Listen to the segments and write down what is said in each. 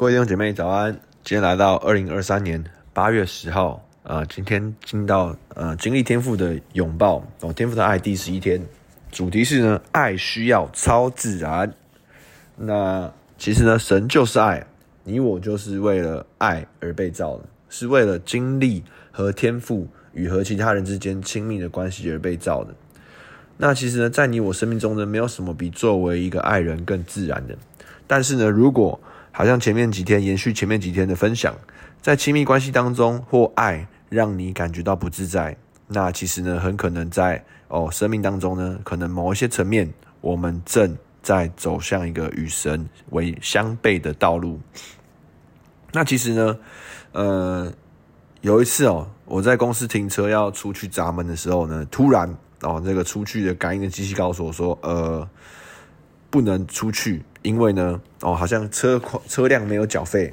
各位弟兄姐妹早安！今天来到二零二三年八月十号，呃，今天进到呃经历天赋的拥抱哦，天赋的爱第十一天，主题是呢，爱需要超自然。那其实呢，神就是爱，你我就是为了爱而被造的，是为了经历和天赋与和其他人之间亲密的关系而被造的。那其实呢，在你我生命中呢，没有什么比作为一个爱人更自然的。但是呢，如果好像前面几天延续前面几天的分享，在亲密关系当中或爱让你感觉到不自在，那其实呢，很可能在哦生命当中呢，可能某一些层面，我们正在走向一个与神为相悖的道路。那其实呢，呃，有一次哦，我在公司停车要出去闸门的时候呢，突然哦，那个出去的感应的机器告诉我说，呃。不能出去，因为呢，哦，好像车款车辆没有缴费。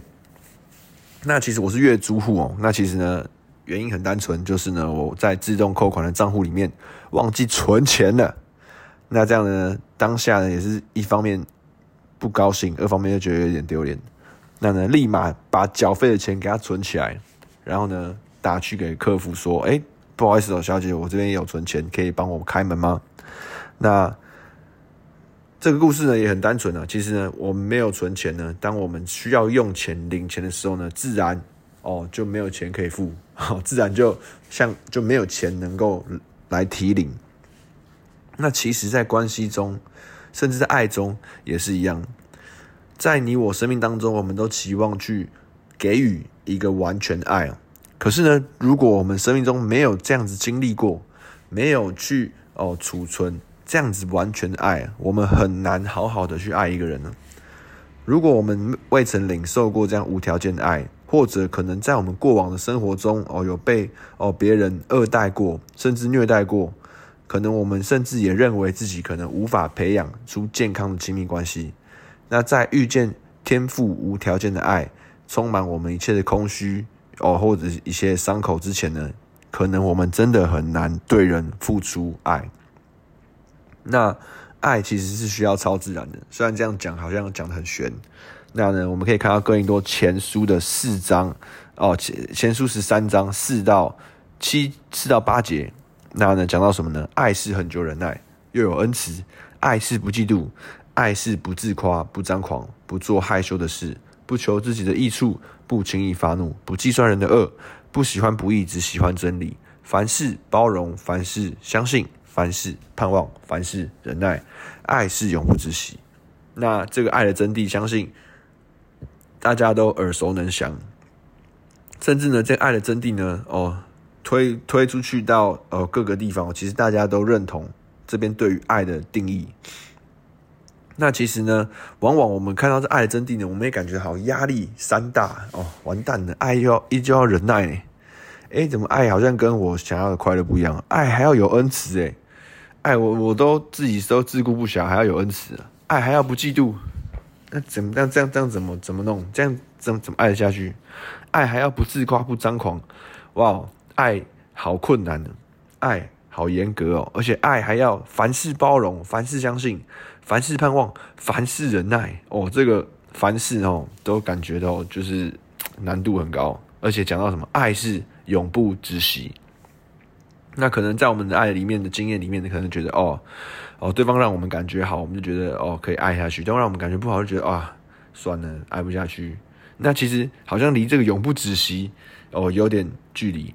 那其实我是月租户哦。那其实呢，原因很单纯，就是呢，我在自动扣款的账户里面忘记存钱了。那这样呢，当下呢也是一方面不高兴，二方面又觉得有点丢脸。那呢，立马把缴费的钱给他存起来，然后呢，打去给客服说：“哎，不好意思哦，小姐，我这边也有存钱，可以帮我开门吗？”那这个故事呢也很单纯啊，其实呢，我们没有存钱呢，当我们需要用钱领钱的时候呢，自然哦就没有钱可以付，哦，自然就像就没有钱能够来提领。那其实，在关系中，甚至在爱中也是一样，在你我生命当中，我们都期望去给予一个完全爱啊。可是呢，如果我们生命中没有这样子经历过，没有去哦储存。这样子完全的爱，我们很难好好的去爱一个人呢。如果我们未曾领受过这样无条件的爱，或者可能在我们过往的生活中哦，有被哦别人恶待过，甚至虐待过，可能我们甚至也认为自己可能无法培养出健康的亲密关系。那在遇见天赋无条件的爱，充满我们一切的空虚哦，或者一些伤口之前呢，可能我们真的很难对人付出爱。那爱其实是需要超自然的，虽然这样讲好像讲得很玄。那呢，我们可以看到哥林多前书的四章哦，前前书十三章四到七四到八节。那呢，讲到什么呢？爱是恒久忍耐，又有恩慈；爱是不嫉妒，爱是不自夸，不张狂，不做害羞的事，不求自己的益处，不轻易发怒，不计算人的恶，不喜欢不义，只喜欢真理。凡事包容，凡事相信。凡事盼望，凡事忍耐，爱是永不止息。那这个爱的真谛，相信大家都耳熟能详。甚至呢，这个爱的真谛呢，哦，推推出去到呃各个地方，其实大家都认同这边对于爱的定义。那其实呢，往往我们看到这爱的真谛呢，我们也感觉好压力山大哦，完蛋了，爱又要依旧要忍耐呢。诶，怎么爱好像跟我想要的快乐不一样？爱还要有恩慈诶。爱我，我都自己都自顾不暇，还要有恩慈。爱还要不嫉妒，那怎么样这样这样怎么怎么弄？这样怎么怎么爱得下去？爱还要不自夸不张狂，哇，爱好困难呢，爱好严格哦，而且爱还要凡事包容，凡事相信，凡事盼望，凡事忍耐哦。这个凡事哦，都感觉到就是难度很高，而且讲到什么，爱是永不止息。那可能在我们的爱里面的经验里面，你可能觉得哦哦，对方让我们感觉好，我们就觉得哦可以爱下去；对方让我们感觉不好，就觉得啊算了，爱不下去。那其实好像离这个永不止息哦有点距离。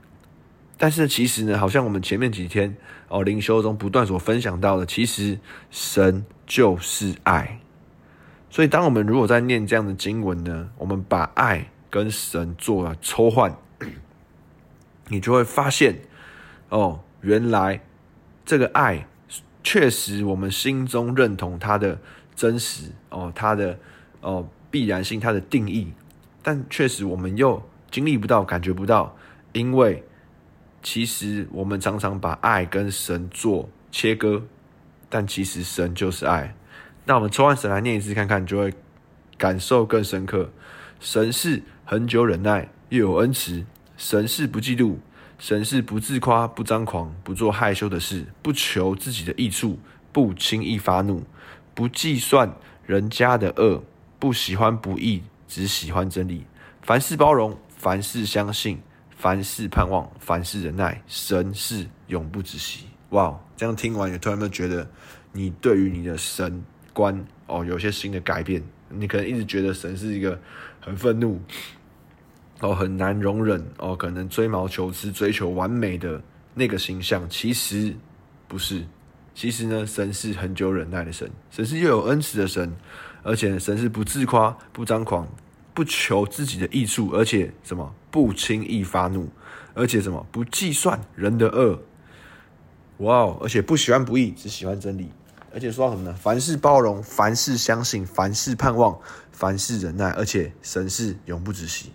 但是其实呢，好像我们前面几天哦灵修中不断所分享到的，其实神就是爱。所以当我们如果在念这样的经文呢，我们把爱跟神做了抽换，你就会发现。哦，原来这个爱确实我们心中认同它的真实哦，它的哦必然性，它的定义，但确实我们又经历不到，感觉不到，因为其实我们常常把爱跟神做切割，但其实神就是爱。那我们抽完神来念一次看看，就会感受更深刻。神是恒久忍耐，又有恩慈；神是不嫉妒。神是不自夸、不张狂、不做害羞的事，不求自己的益处，不轻易发怒，不计算人家的恶，不喜欢不义，只喜欢真理，凡事包容，凡事相信，凡事盼望，凡事忍耐。神是永不止息。哇，这样听完，你突然有没有觉得你对于你的神观哦有些新的改变？你可能一直觉得神是一个很愤怒哦，很难容忍哦，可能追毛求疵、追求完美的那个形象，其实不是。其实呢，神是很久忍耐的神，神是又有恩慈的神，而且神是不自夸、不张狂、不求自己的益处，而且什么不轻易发怒，而且什么不计算人的恶。哇哦！而且不喜欢不义，只喜欢真理。而且说到什么呢？凡事包容，凡事相信，凡事盼望，凡事忍耐。而且神是永不止息。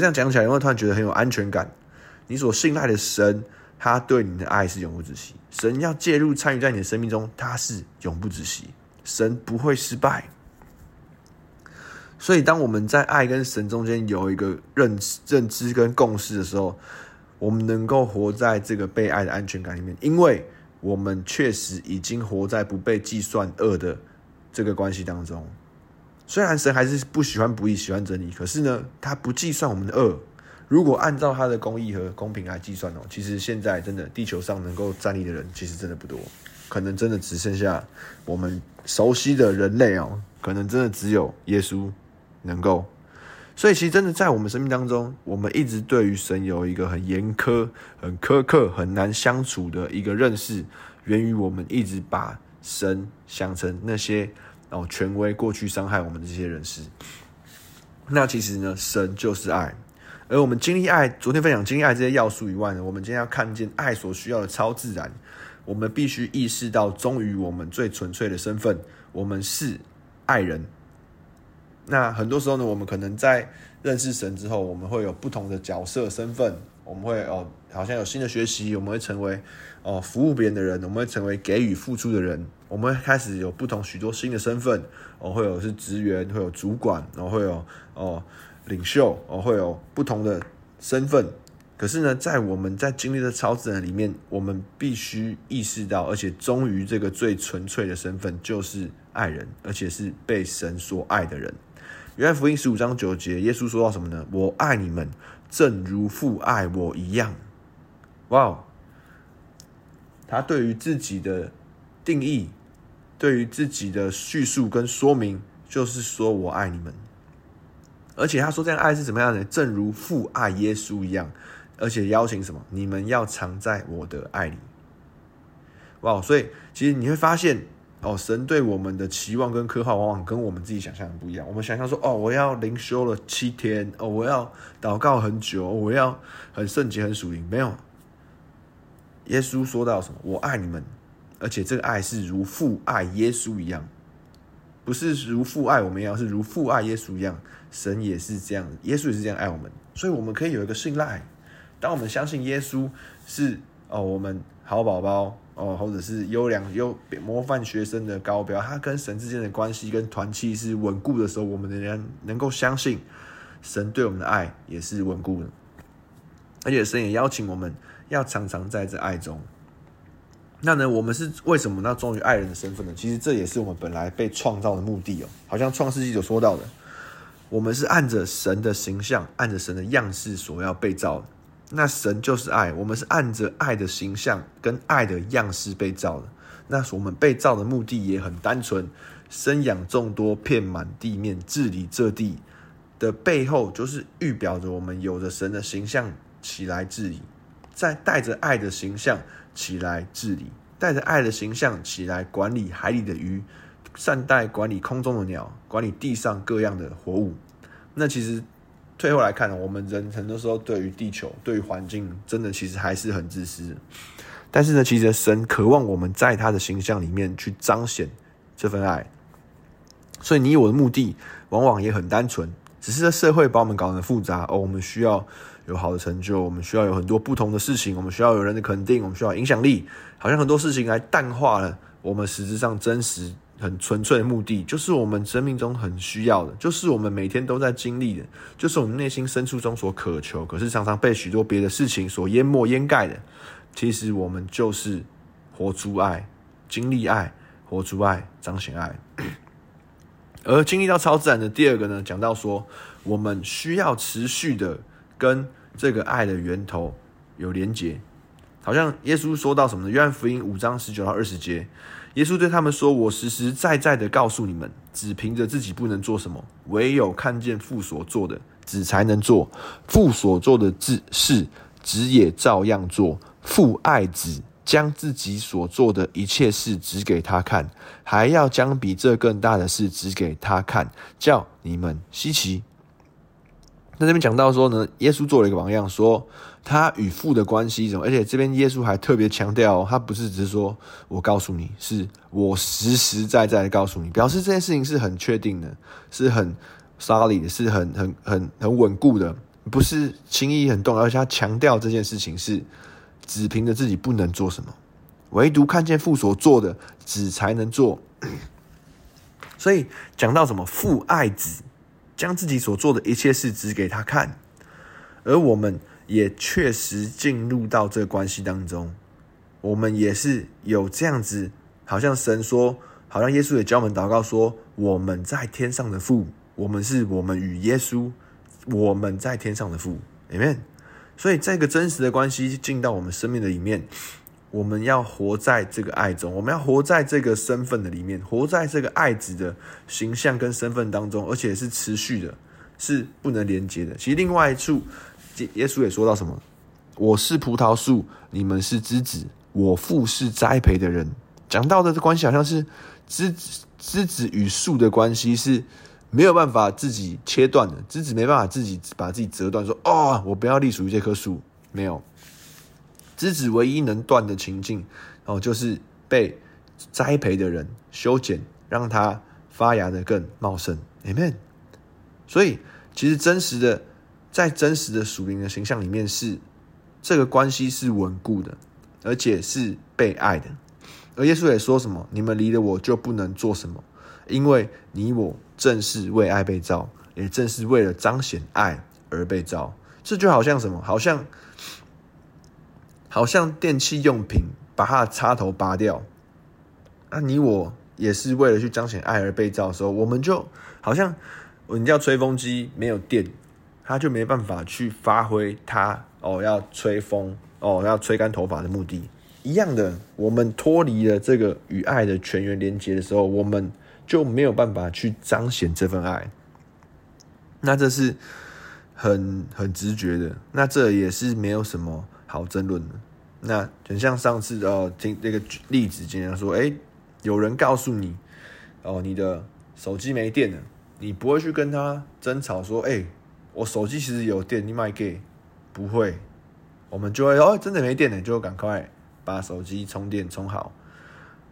这样讲起来，有没有突然觉得很有安全感？你所信赖的神，他对你的爱是永不止息。神要介入参与在你的生命中，他是永不止息。神不会失败。所以，当我们在爱跟神中间有一个认认知跟共识的时候，我们能够活在这个被爱的安全感里面，因为。我们确实已经活在不被计算恶的这个关系当中。虽然神还是不喜欢不义，喜欢真理，可是呢，他不计算我们的恶。如果按照他的公义和公平来计算哦，其实现在真的地球上能够站立的人，其实真的不多，可能真的只剩下我们熟悉的人类哦，可能真的只有耶稣能够。所以，其实真的在我们生命当中，我们一直对于神有一个很严苛、很苛刻、很难相处的一个认识，源于我们一直把神想成那些哦权威过去伤害我们的这些人士。那其实呢，神就是爱，而我们经历爱，昨天分享经历爱这些要素以外呢，我们今天要看见爱所需要的超自然。我们必须意识到忠于我们最纯粹的身份，我们是爱人。那很多时候呢，我们可能在认识神之后，我们会有不同的角色身份，我们会哦，好像有新的学习，我们会成为哦服务别人的人，我们会成为给予付出的人，我们会开始有不同许多新的身份，哦，会有是职员，会有主管，然后会有哦领袖，哦会有不同的身份。可是呢，在我们在经历的超自然里面，我们必须意识到，而且忠于这个最纯粹的身份，就是爱人，而且是被神所爱的人。约翰福音十五章九节，耶稣说到什么呢？我爱你们，正如父爱我一样。哇哦！他对于自己的定义，对于自己的叙述跟说明，就是说我爱你们。而且他说这样爱是怎么样的？正如父爱耶稣一样，而且邀请什么？你们要藏在我的爱里。哇！所以其实你会发现。哦，神对我们的期望跟渴望，往往跟我们自己想象的不一样。我们想象说，哦，我要灵修了七天，哦，我要祷告很久，我要很圣洁、很属灵。没有，耶稣说到什么？我爱你们，而且这个爱是如父爱耶稣一样，不是如父爱我们一样，是如父爱耶稣一样。神也是这样，耶稣也是这样爱我们，所以我们可以有一个信赖。当我们相信耶稣是哦，我们好宝宝。哦，或者是优良、优模范学生的高标，他跟神之间的关系跟团契是稳固的时候，我们仍然能够相信神对我们的爱也是稳固的，而且神也邀请我们要常常在这爱中。那呢，我们是为什么要忠于爱人的身份呢？其实这也是我们本来被创造的目的哦。好像创世纪所说到的，我们是按着神的形象，按着神的样式所要被造的。那神就是爱，我们是按着爱的形象跟爱的样式被造的。那我们被造的目的也很单纯，生养众多，遍满地面，治理这地的背后，就是预表着我们有着神的形象起来治理，再带着爱的形象起来治理，带着爱的形象起来管理海里的鱼，善待管理空中的鸟，管理地上各样的活物。那其实。最后来看，我们人很多时候对于地球、对于环境，真的其实还是很自私。但是呢，其实神渴望我们在他的形象里面去彰显这份爱。所以你我的目的往往也很单纯，只是这社会把我们搞得很复杂哦。我们需要有好的成就，我们需要有很多不同的事情，我们需要有人的肯定，我们需要影响力，好像很多事情来淡化了我们实质上真实。很纯粹的目的，就是我们生命中很需要的，就是我们每天都在经历的，就是我们内心深处中所渴求，可是常常被许多别的事情所淹没掩盖的。其实我们就是活出爱，经历爱，活出爱，彰显爱。而经历到超自然的第二个呢，讲到说我们需要持续的跟这个爱的源头有连结。好像耶稣说到什么呢？约翰福音五章十九到二十节，耶稣对他们说：“我实实在在的告诉你们，只凭着自己不能做什么，唯有看见父所做的，子才能做。父所做的事，子也照样做。父爱子，将自己所做的一切事指给他看，还要将比这更大的事指给他看，叫你们稀奇。”那这边讲到说呢，耶稣做了一个榜样，说他与父的关系什么，而且这边耶稣还特别强调，他不是只是说我告诉你，是我实实在在的告诉你，表示这件事情是很确定的，是很 solid 的，是很很很很稳固的，不是轻易很动，而且他强调这件事情是只凭着自己不能做什么，唯独看见父所做的，子才能做。所以讲到什么父爱子。将自己所做的一切事指给他看，而我们也确实进入到这个关系当中，我们也是有这样子，好像神说，好像耶稣也教我们祷告说，我们在天上的父，我们是我们与耶稣，我们在天上的父，Amen。所以这个真实的关系进到我们生命的里面。我们要活在这个爱中，我们要活在这个身份的里面，活在这个爱子的形象跟身份当中，而且是持续的，是不能连接的。其实另外一处，耶稣也说到什么？我是葡萄树，你们是枝子，我父是栽培的人。讲到的这关系好像是枝子，枝子与树的关系是没有办法自己切断的，枝子没办法自己把自己折断，说哦，我不要隶属于这棵树，没有。枝子唯一能断的情境，哦，就是被栽培的人修剪，让它发芽的更茂盛。Amen。所以，其实真实的，在真实的属灵的形象里面是，是这个关系是稳固的，而且是被爱的。而耶稣也说什么：“你们离了我就不能做什么，因为你我正是为爱被造，也正是为了彰显爱而被造。”这就好像什么？好像。好像电器用品把它的插头拔掉，那你我也是为了去彰显爱而被造的时候，我们就好像你叫吹风机没有电，它就没办法去发挥它哦要吹风哦要吹干头发的目的一样的。我们脱离了这个与爱的全员连接的时候，我们就没有办法去彰显这份爱。那这是很很直觉的，那这也是没有什么。好争论的，那很像上次呃，听那个例子，经常说，哎，有人告诉你，哦，你的手机没电了，你不会去跟他争吵说，哎，我手机其实有电，你卖给，不会，我们就会哦，真的没电了，就赶快把手机充电充好。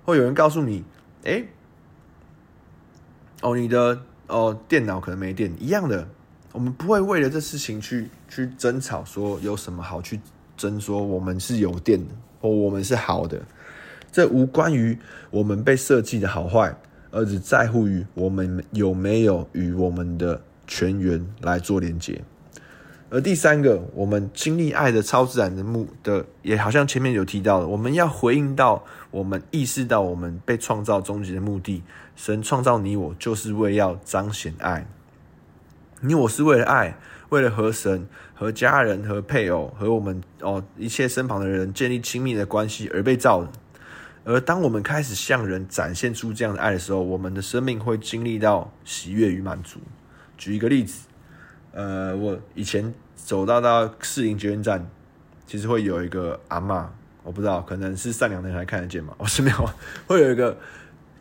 或有人告诉你，哎，哦，你的哦电脑可能没电，一样的，我们不会为了这事情去去争吵，说有什么好去。真说我们是有电的，或我们是好的，这无关于我们被设计的好坏，而只在乎于我们有没有与我们的泉源来做连接。而第三个，我们经历爱的超自然的目的，也好像前面有提到的，我们要回应到我们意识到我们被创造终极的目的。神创造你我，就是为要彰显爱。你我是为了爱。为了和神、和家人、和配偶、和我们哦一切身旁的人建立亲密的关系而被造的。而当我们开始向人展现出这样的爱的时候，我们的生命会经历到喜悦与满足。举一个例子，呃，我以前走到到士林捷运站，其实会有一个阿嬷，我不知道可能是善良的人还看得见吗？我是没有，会有一个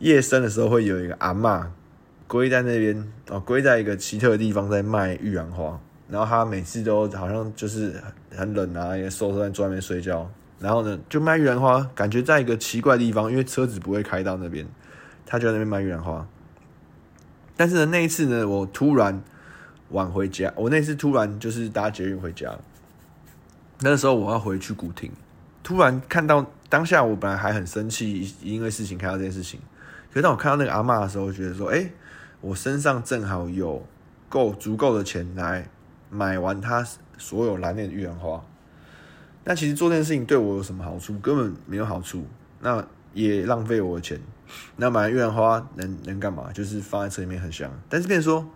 夜深的时候会有一个阿嬷跪在那边哦，跪在一个奇特的地方在卖玉兰花。然后他每次都好像就是很冷啊，也瘦瘦在桌面睡觉。然后呢，就卖玉兰花，感觉在一个奇怪的地方，因为车子不会开到那边，他就在那边卖玉兰花。但是呢，那一次呢，我突然晚回家，我那次突然就是搭捷运回家。那时候我要回去古亭，突然看到当下，我本来还很生气，因为事情看到这件事情。可是当我看到那个阿嬷的时候，我觉得说，哎，我身上正好有够足够的钱来。买完他所有蓝链的玉兰花，那其实做这件事情对我有什么好处？根本没有好处，那也浪费我的钱。那买玉兰花能能干嘛？就是放在车里面很香。但是，变成说，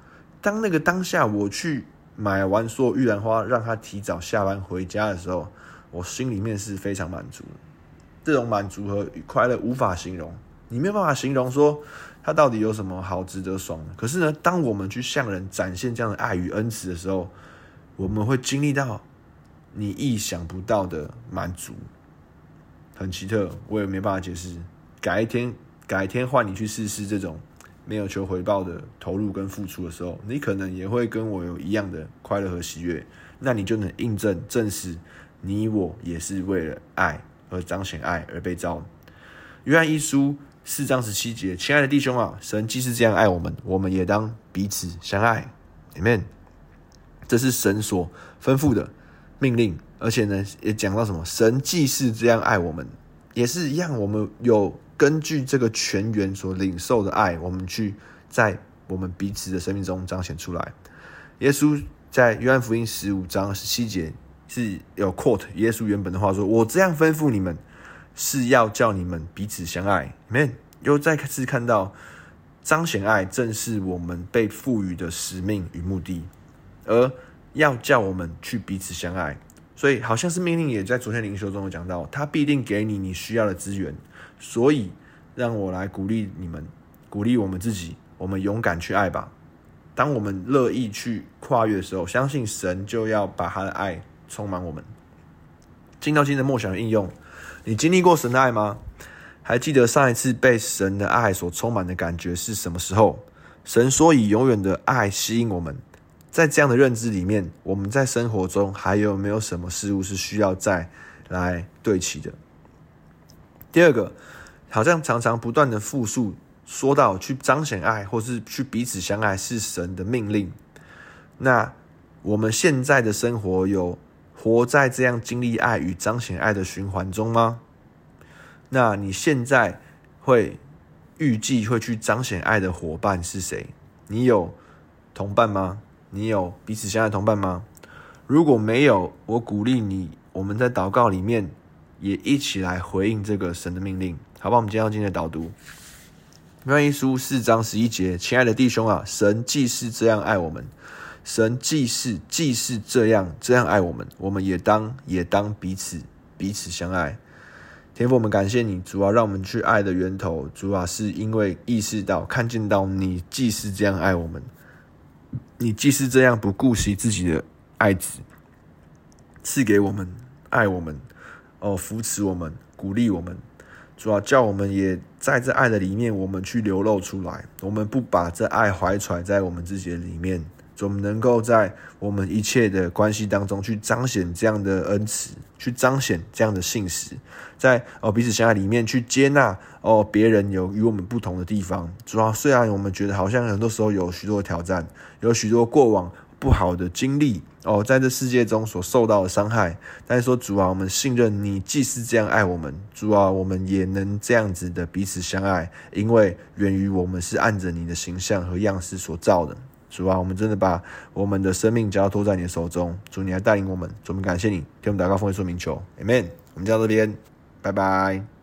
当那个当下我去买完所有玉兰花，让他提早下班回家的时候，我心里面是非常满足。这种满足和快乐无法形容，你没有办法形容说它到底有什么好值得爽的。可是呢，当我们去向人展现这样的爱与恩慈的时候，我们会经历到你意想不到的满足，很奇特，我也没办法解释。改一天，改天换你去试试这种没有求回报的投入跟付出的时候，你可能也会跟我有一样的快乐和喜悦。那你就能印证证实，你我也是为了爱。而彰显爱而被造。约翰一书四章十七节，亲爱的弟兄啊，神既是这样爱我们，我们也当彼此相爱。Amen。这是神所吩咐的命令，而且呢，也讲到什么？神既是这样爱我们，也是一样。我们有根据这个全源所领受的爱，我们去在我们彼此的生命中彰显出来。耶稣在约翰福音十五章十七节。是有 quote 耶稣原本的话说：“我这样吩咐你们，是要叫你们彼此相爱。” Man，。又再次看到彰显爱，正是我们被赋予的使命与目的，而要叫我们去彼此相爱。所以好像是命令，也在昨天灵修中有讲到，他必定给你你需要的资源。所以让我来鼓励你们，鼓励我们自己，我们勇敢去爱吧。当我们乐意去跨越的时候，相信神就要把他的爱。充满我们，进到今天的默想应用，你经历过神的爱吗？还记得上一次被神的爱所充满的感觉是什么时候？神说以永远的爱吸引我们，在这样的认知里面，我们在生活中还有没有什么事物是需要再来对齐的？第二个，好像常常不断的复述说到去彰显爱，或是去彼此相爱是神的命令，那我们现在的生活有活在这样经历爱与彰显爱的循环中吗？那你现在会预计会去彰显爱的伙伴是谁？你有同伴吗？你有彼此相爱同伴吗？如果没有，我鼓励你，我们在祷告里面也一起来回应这个神的命令，好吧？我们今天要今天的导读，约翰一书四章十一节，亲爱的弟兄啊，神既是这样爱我们。神既是既是这样这样爱我们，我们也当也当彼此彼此相爱。天父，我们感谢你，主啊，让我们去爱的源头，主啊，是因为意识到看见到你既是这样爱我们，你既是这样不顾惜自己的爱子，赐给我们爱我们，哦，扶持我们，鼓励我们，主啊，叫我们也在这爱的里面，我们去流露出来，我们不把这爱怀揣在我们自己的里面。总能够在我们一切的关系当中去彰显这样的恩慈，去彰显这样的信实，在哦彼此相爱里面去接纳哦别人有与我们不同的地方。主要虽然我们觉得好像很多时候有许多挑战，有许多过往不好的经历哦，在这世界中所受到的伤害，但是说主啊，我们信任你，既是这样爱我们，主啊，我们也能这样子的彼此相爱，因为源于我们是按着你的形象和样式所造的。主啊，我们真的把我们的生命交托在你的手中。主，你来带领我们，主，我们感谢你，给我们祷告奉耶稣名求，Amen。我们就到这边，拜拜。